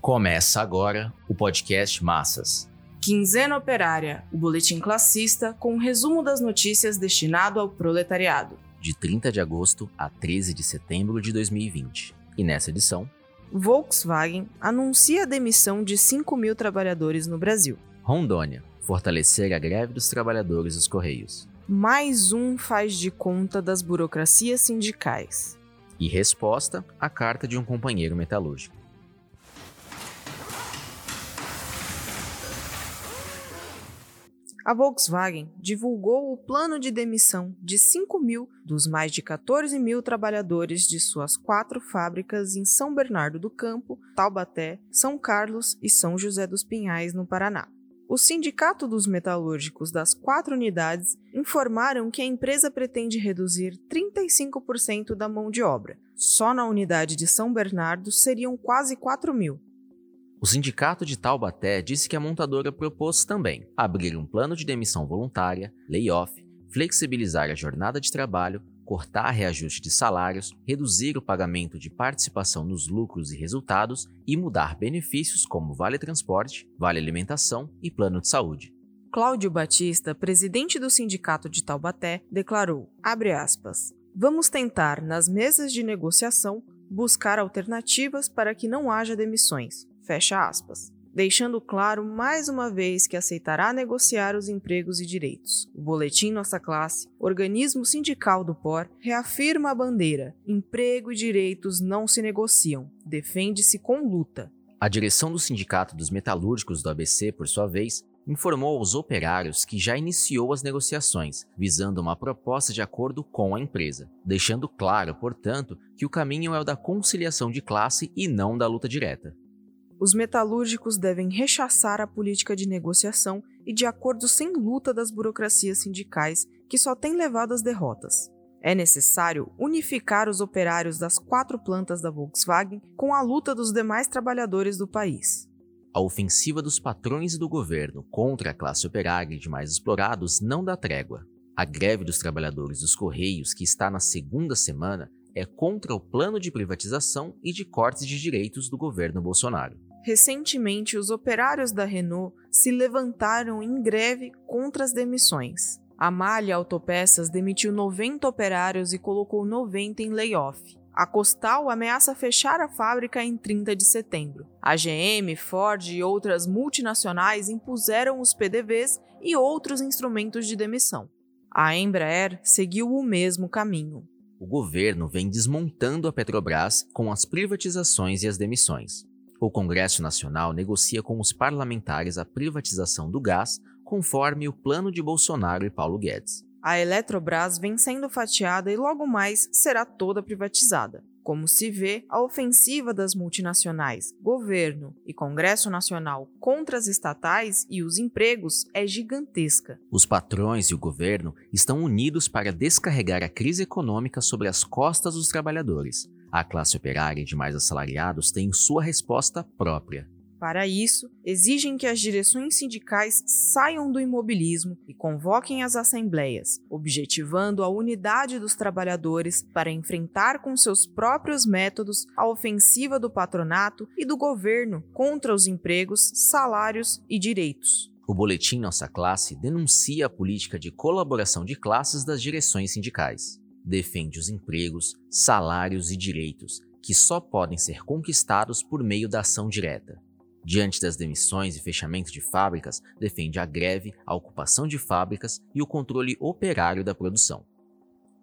Começa agora o podcast Massas. Quinzena Operária, o boletim classista com um resumo das notícias destinado ao proletariado. De 30 de agosto a 13 de setembro de 2020. E nessa edição, Volkswagen anuncia a demissão de 5 mil trabalhadores no Brasil. Rondônia, fortalecer a greve dos trabalhadores dos Correios. Mais um faz de conta das burocracias sindicais. E resposta à carta de um companheiro metalúrgico. A Volkswagen divulgou o plano de demissão de 5 mil dos mais de 14 mil trabalhadores de suas quatro fábricas em São Bernardo do Campo, Taubaté, São Carlos e São José dos Pinhais, no Paraná. O Sindicato dos Metalúrgicos das quatro unidades informaram que a empresa pretende reduzir 35% da mão de obra. Só na unidade de São Bernardo seriam quase 4 mil, o sindicato de Taubaté disse que a montadora propôs também abrir um plano de demissão voluntária, layoff, flexibilizar a jornada de trabalho, cortar reajuste de salários, reduzir o pagamento de participação nos lucros e resultados e mudar benefícios como vale transporte, vale alimentação e plano de saúde. Cláudio Batista, presidente do sindicato de Taubaté, declarou, aspas, Vamos tentar, nas mesas de negociação, buscar alternativas para que não haja demissões fecha aspas, deixando claro mais uma vez que aceitará negociar os empregos e direitos. O Boletim Nossa Classe, organismo sindical do POR, reafirma a bandeira: emprego e direitos não se negociam, defende-se com luta. A direção do Sindicato dos Metalúrgicos do ABC, por sua vez, informou aos operários que já iniciou as negociações, visando uma proposta de acordo com a empresa, deixando claro, portanto, que o caminho é o da conciliação de classe e não da luta direta os metalúrgicos devem rechaçar a política de negociação e de acordo sem luta das burocracias sindicais, que só têm levado às derrotas. É necessário unificar os operários das quatro plantas da Volkswagen com a luta dos demais trabalhadores do país. A ofensiva dos patrões e do governo contra a classe operária e demais explorados não dá trégua. A greve dos trabalhadores dos Correios, que está na segunda semana, é contra o plano de privatização e de cortes de direitos do governo Bolsonaro. Recentemente, os operários da Renault se levantaram em greve contra as demissões. A Malha Autopeças demitiu 90 operários e colocou 90 em layoff. A Costal ameaça fechar a fábrica em 30 de setembro. A GM, Ford e outras multinacionais impuseram os PDVs e outros instrumentos de demissão. A Embraer seguiu o mesmo caminho. O governo vem desmontando a Petrobras com as privatizações e as demissões. O Congresso Nacional negocia com os parlamentares a privatização do gás, conforme o plano de Bolsonaro e Paulo Guedes. A Eletrobras vem sendo fatiada e logo mais será toda privatizada. Como se vê, a ofensiva das multinacionais, governo e Congresso Nacional contra as estatais e os empregos é gigantesca. Os patrões e o governo estão unidos para descarregar a crise econômica sobre as costas dos trabalhadores. A classe operária e demais assalariados têm sua resposta própria. Para isso, exigem que as direções sindicais saiam do imobilismo e convoquem as assembleias, objetivando a unidade dos trabalhadores para enfrentar com seus próprios métodos a ofensiva do patronato e do governo contra os empregos, salários e direitos. O boletim Nossa Classe denuncia a política de colaboração de classes das direções sindicais defende os empregos, salários e direitos que só podem ser conquistados por meio da ação direta. Diante das demissões e fechamento de fábricas, defende a greve, a ocupação de fábricas e o controle operário da produção.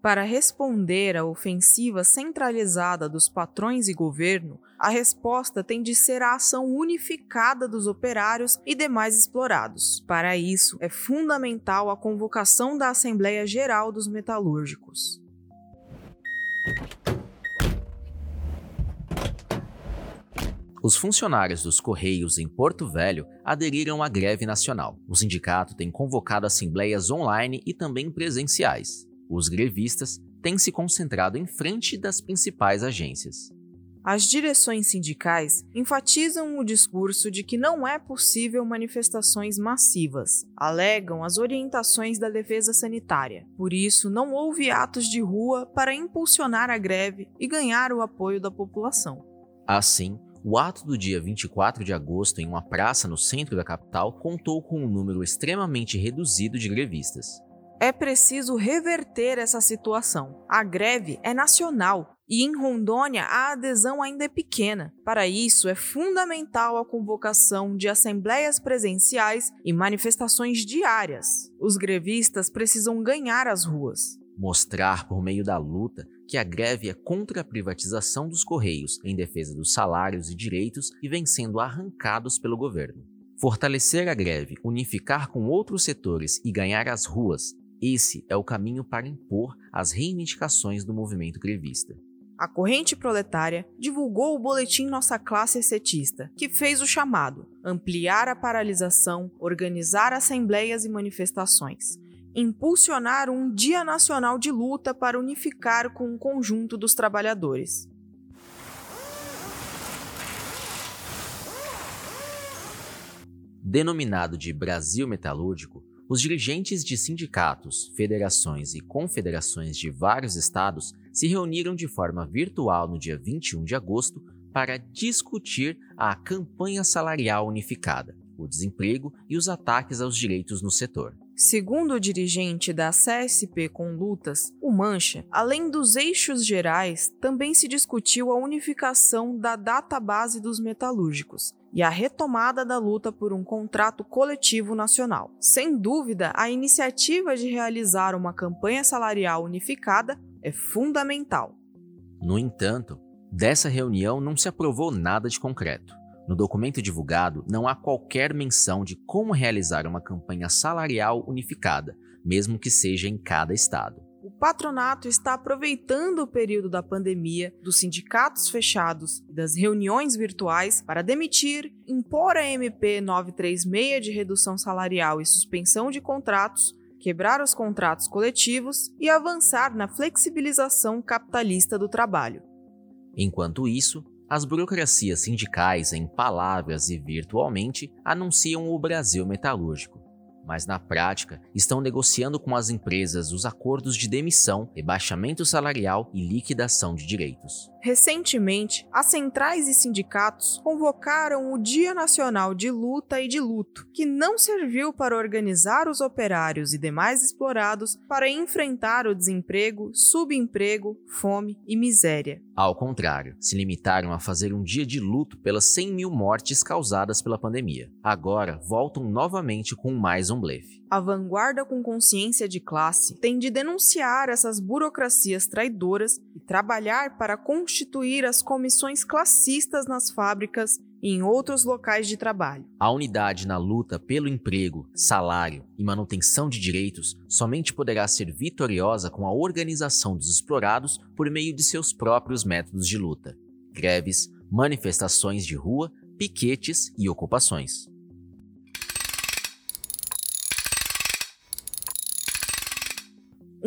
Para responder à ofensiva centralizada dos patrões e governo, a resposta tem de ser a ação unificada dos operários e demais explorados. Para isso, é fundamental a convocação da Assembleia Geral dos Metalúrgicos. Os funcionários dos Correios em Porto Velho aderiram à greve nacional. O sindicato tem convocado assembleias online e também presenciais. Os grevistas têm se concentrado em frente das principais agências. As direções sindicais enfatizam o discurso de que não é possível manifestações massivas, alegam as orientações da defesa sanitária. Por isso, não houve atos de rua para impulsionar a greve e ganhar o apoio da população. Assim, O ato do dia 24 de agosto em uma praça no centro da capital contou com um número extremamente reduzido de grevistas. É preciso reverter essa situação. A greve é nacional e em Rondônia a adesão ainda é pequena. Para isso, é fundamental a convocação de assembleias presenciais e manifestações diárias. Os grevistas precisam ganhar as ruas. Mostrar por meio da luta que a greve é contra a privatização dos Correios, em defesa dos salários e direitos e vem sendo arrancados pelo governo. Fortalecer a greve, unificar com outros setores e ganhar as ruas esse é o caminho para impor as reivindicações do movimento grevista. A corrente proletária divulgou o boletim Nossa Classe Setista, que fez o chamado ampliar a paralisação, organizar assembleias e manifestações, impulsionar um Dia Nacional de Luta para unificar com o conjunto dos trabalhadores. Denominado de Brasil Metalúrgico, os dirigentes de sindicatos, federações e confederações de vários estados se reuniram de forma virtual no dia 21 de agosto para discutir a campanha salarial unificada, o desemprego e os ataques aos direitos no setor. Segundo o dirigente da CSP com lutas, o Mancha, além dos eixos gerais, também se discutiu a unificação da database dos metalúrgicos e a retomada da luta por um contrato coletivo nacional. Sem dúvida, a iniciativa de realizar uma campanha salarial unificada é fundamental. No entanto, dessa reunião não se aprovou nada de concreto. No documento divulgado, não há qualquer menção de como realizar uma campanha salarial unificada, mesmo que seja em cada estado. O patronato está aproveitando o período da pandemia, dos sindicatos fechados e das reuniões virtuais para demitir, impor a MP 936 de redução salarial e suspensão de contratos, quebrar os contratos coletivos e avançar na flexibilização capitalista do trabalho. Enquanto isso, as burocracias sindicais, em palavras e virtualmente, anunciam o Brasil metalúrgico, mas na prática estão negociando com as empresas os acordos de demissão, rebaixamento salarial e liquidação de direitos. Recentemente, as centrais e sindicatos convocaram o Dia Nacional de Luta e de Luto, que não serviu para organizar os operários e demais explorados para enfrentar o desemprego, subemprego, fome e miséria. Ao contrário, se limitaram a fazer um dia de luto pelas 100 mil mortes causadas pela pandemia. Agora voltam novamente com mais um blefe. A vanguarda com consciência de classe tem de denunciar essas burocracias traidoras e trabalhar para constituir as comissões classistas nas fábricas e em outros locais de trabalho. A unidade na luta pelo emprego, salário e manutenção de direitos somente poderá ser vitoriosa com a organização dos explorados por meio de seus próprios métodos de luta: greves, manifestações de rua, piquetes e ocupações.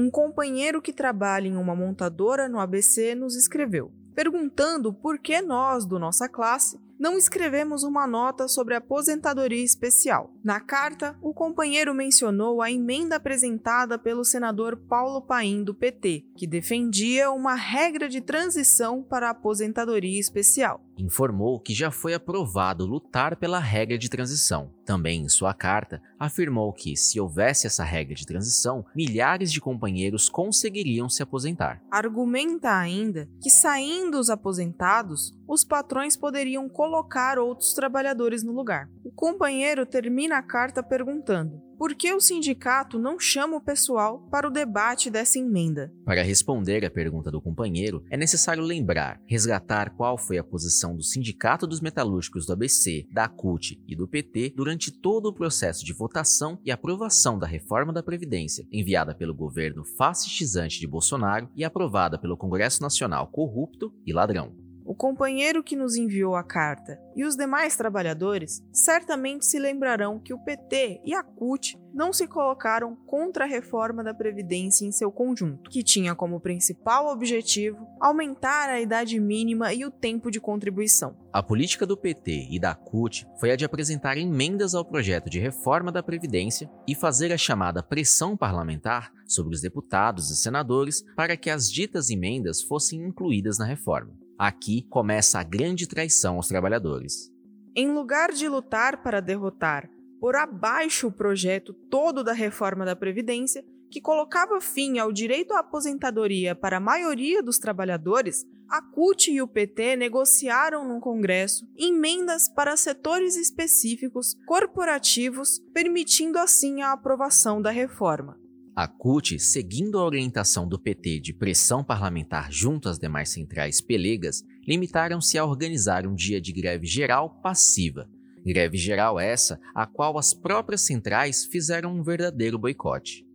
Um companheiro que trabalha em uma montadora no ABC nos escreveu, perguntando por que nós, do nossa classe, não escrevemos uma nota sobre aposentadoria especial. Na carta, o companheiro mencionou a emenda apresentada pelo senador Paulo Paim do PT, que defendia uma regra de transição para a aposentadoria especial. Informou que já foi aprovado lutar pela regra de transição. Também em sua carta, afirmou que, se houvesse essa regra de transição, milhares de companheiros conseguiriam se aposentar. Argumenta ainda que, saindo os aposentados, os patrões poderiam colocar outros trabalhadores no lugar. O companheiro termina a carta perguntando: por que o sindicato não chama o pessoal para o debate dessa emenda? Para responder à pergunta do companheiro, é necessário lembrar, resgatar qual foi a posição do Sindicato dos Metalúrgicos do ABC, da CUT e do PT durante todo o processo de votação e aprovação da reforma da Previdência, enviada pelo governo fascistizante de Bolsonaro e aprovada pelo Congresso Nacional corrupto e ladrão. O companheiro que nos enviou a carta e os demais trabalhadores certamente se lembrarão que o PT e a CUT não se colocaram contra a reforma da Previdência em seu conjunto, que tinha como principal objetivo aumentar a idade mínima e o tempo de contribuição. A política do PT e da CUT foi a de apresentar emendas ao projeto de reforma da Previdência e fazer a chamada pressão parlamentar sobre os deputados e senadores para que as ditas emendas fossem incluídas na reforma. Aqui começa a grande traição aos trabalhadores. Em lugar de lutar para derrotar por abaixo o projeto todo da reforma da Previdência, que colocava fim ao direito à aposentadoria para a maioria dos trabalhadores, a CUT e o PT negociaram no Congresso emendas para setores específicos corporativos, permitindo assim a aprovação da reforma. A CUT, seguindo a orientação do PT de pressão parlamentar junto às demais centrais pelegas, limitaram-se a organizar um dia de greve geral passiva. Greve geral essa a qual as próprias centrais fizeram um verdadeiro boicote.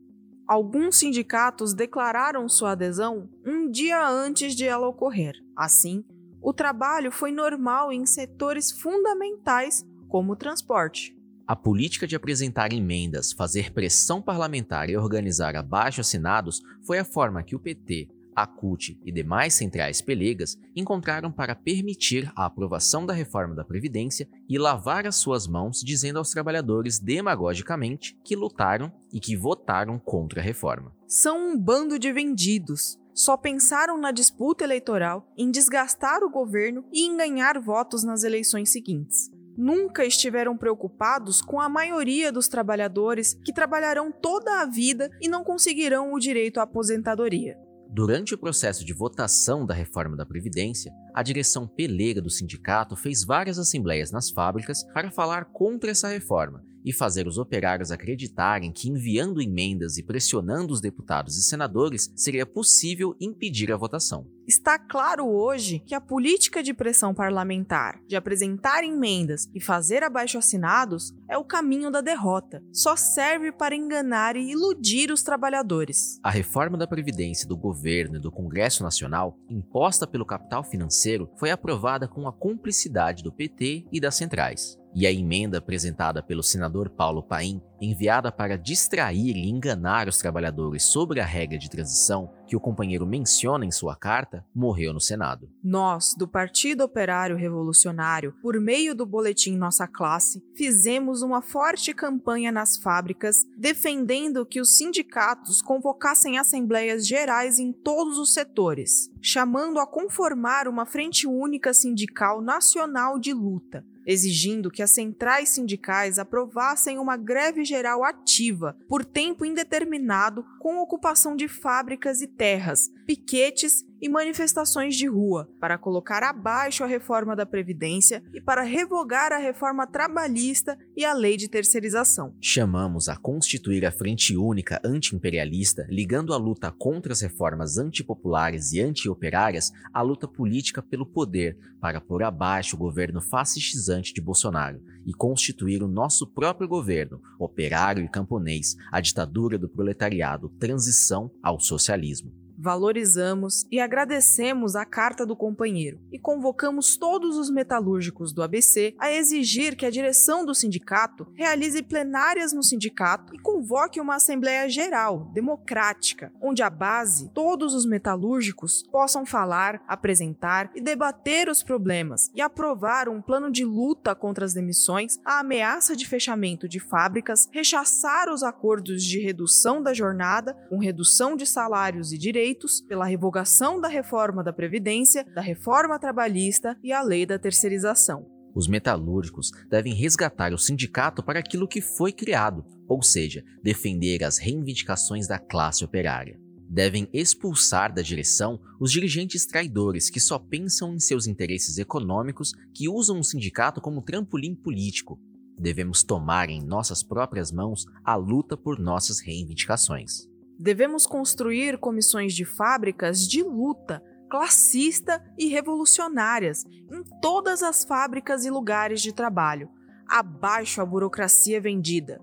Alguns sindicatos declararam sua adesão um dia antes de ela ocorrer. Assim, o trabalho foi normal em setores fundamentais como o transporte. A política de apresentar emendas, fazer pressão parlamentar e organizar abaixo-assinados foi a forma que o PT, a CUT e demais centrais pelegas encontraram para permitir a aprovação da reforma da Previdência e lavar as suas mãos dizendo aos trabalhadores demagogicamente que lutaram e que votaram contra a reforma. São um bando de vendidos. Só pensaram na disputa eleitoral, em desgastar o governo e em ganhar votos nas eleições seguintes. Nunca estiveram preocupados com a maioria dos trabalhadores que trabalharão toda a vida e não conseguirão o direito à aposentadoria. Durante o processo de votação da reforma da Previdência, a direção peleira do sindicato fez várias assembleias nas fábricas para falar contra essa reforma e fazer os operários acreditarem que enviando emendas e pressionando os deputados e senadores seria possível impedir a votação. Está claro hoje que a política de pressão parlamentar, de apresentar emendas e fazer abaixo-assinados, é o caminho da derrota. Só serve para enganar e iludir os trabalhadores. A reforma da Previdência do governo e do Congresso Nacional, imposta pelo capital financeiro, foi aprovada com a cumplicidade do PT e das centrais e a emenda apresentada pelo senador Paulo Paim, enviada para distrair e enganar os trabalhadores sobre a regra de transição que o companheiro menciona em sua carta, morreu no Senado. Nós, do Partido Operário Revolucionário, por meio do boletim Nossa Classe, fizemos uma forte campanha nas fábricas defendendo que os sindicatos convocassem assembleias gerais em todos os setores, chamando a conformar uma frente única sindical nacional de luta exigindo que as centrais sindicais aprovassem uma greve geral ativa por tempo indeterminado com ocupação de fábricas e terras, piquetes e manifestações de rua para colocar abaixo a reforma da Previdência e para revogar a reforma trabalhista e a lei de terceirização. Chamamos a constituir a Frente Única Anti-Imperialista, ligando a luta contra as reformas antipopulares e anti-operárias à luta política pelo poder, para pôr abaixo o governo fascistizante de Bolsonaro e constituir o nosso próprio governo, operário e camponês, a ditadura do proletariado, transição ao socialismo valorizamos e agradecemos a carta do companheiro e convocamos todos os metalúrgicos do ABC a exigir que a direção do sindicato realize plenárias no sindicato e convoque uma assembleia geral, democrática, onde a base, todos os metalúrgicos, possam falar, apresentar e debater os problemas e aprovar um plano de luta contra as demissões, a ameaça de fechamento de fábricas, rechaçar os acordos de redução da jornada, com redução de salários e direitos pela revogação da reforma da Previdência, da reforma trabalhista e a lei da terceirização. Os metalúrgicos devem resgatar o sindicato para aquilo que foi criado, ou seja, defender as reivindicações da classe operária. Devem expulsar da direção os dirigentes traidores que só pensam em seus interesses econômicos, que usam o sindicato como trampolim político. Devemos tomar em nossas próprias mãos a luta por nossas reivindicações. Devemos construir comissões de fábricas de luta, classista e revolucionárias em todas as fábricas e lugares de trabalho. Abaixo a burocracia vendida.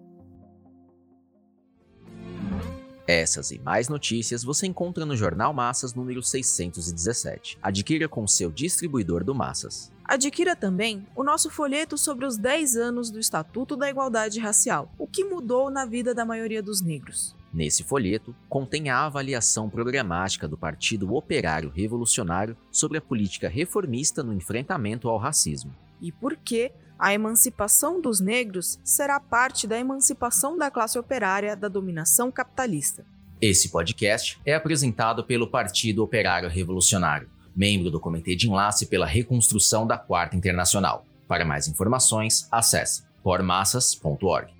Essas e mais notícias você encontra no Jornal Massas número 617. Adquira com seu distribuidor do Massas. Adquira também o nosso folheto sobre os 10 anos do Estatuto da Igualdade Racial, o que mudou na vida da maioria dos negros. Nesse folheto, contém a avaliação programática do Partido Operário Revolucionário sobre a política reformista no enfrentamento ao racismo. E por que a emancipação dos negros será parte da emancipação da classe operária da dominação capitalista. Esse podcast é apresentado pelo Partido Operário Revolucionário membro do Comitê de Enlace pela Reconstrução da Quarta Internacional. Para mais informações, acesse pormassas.org.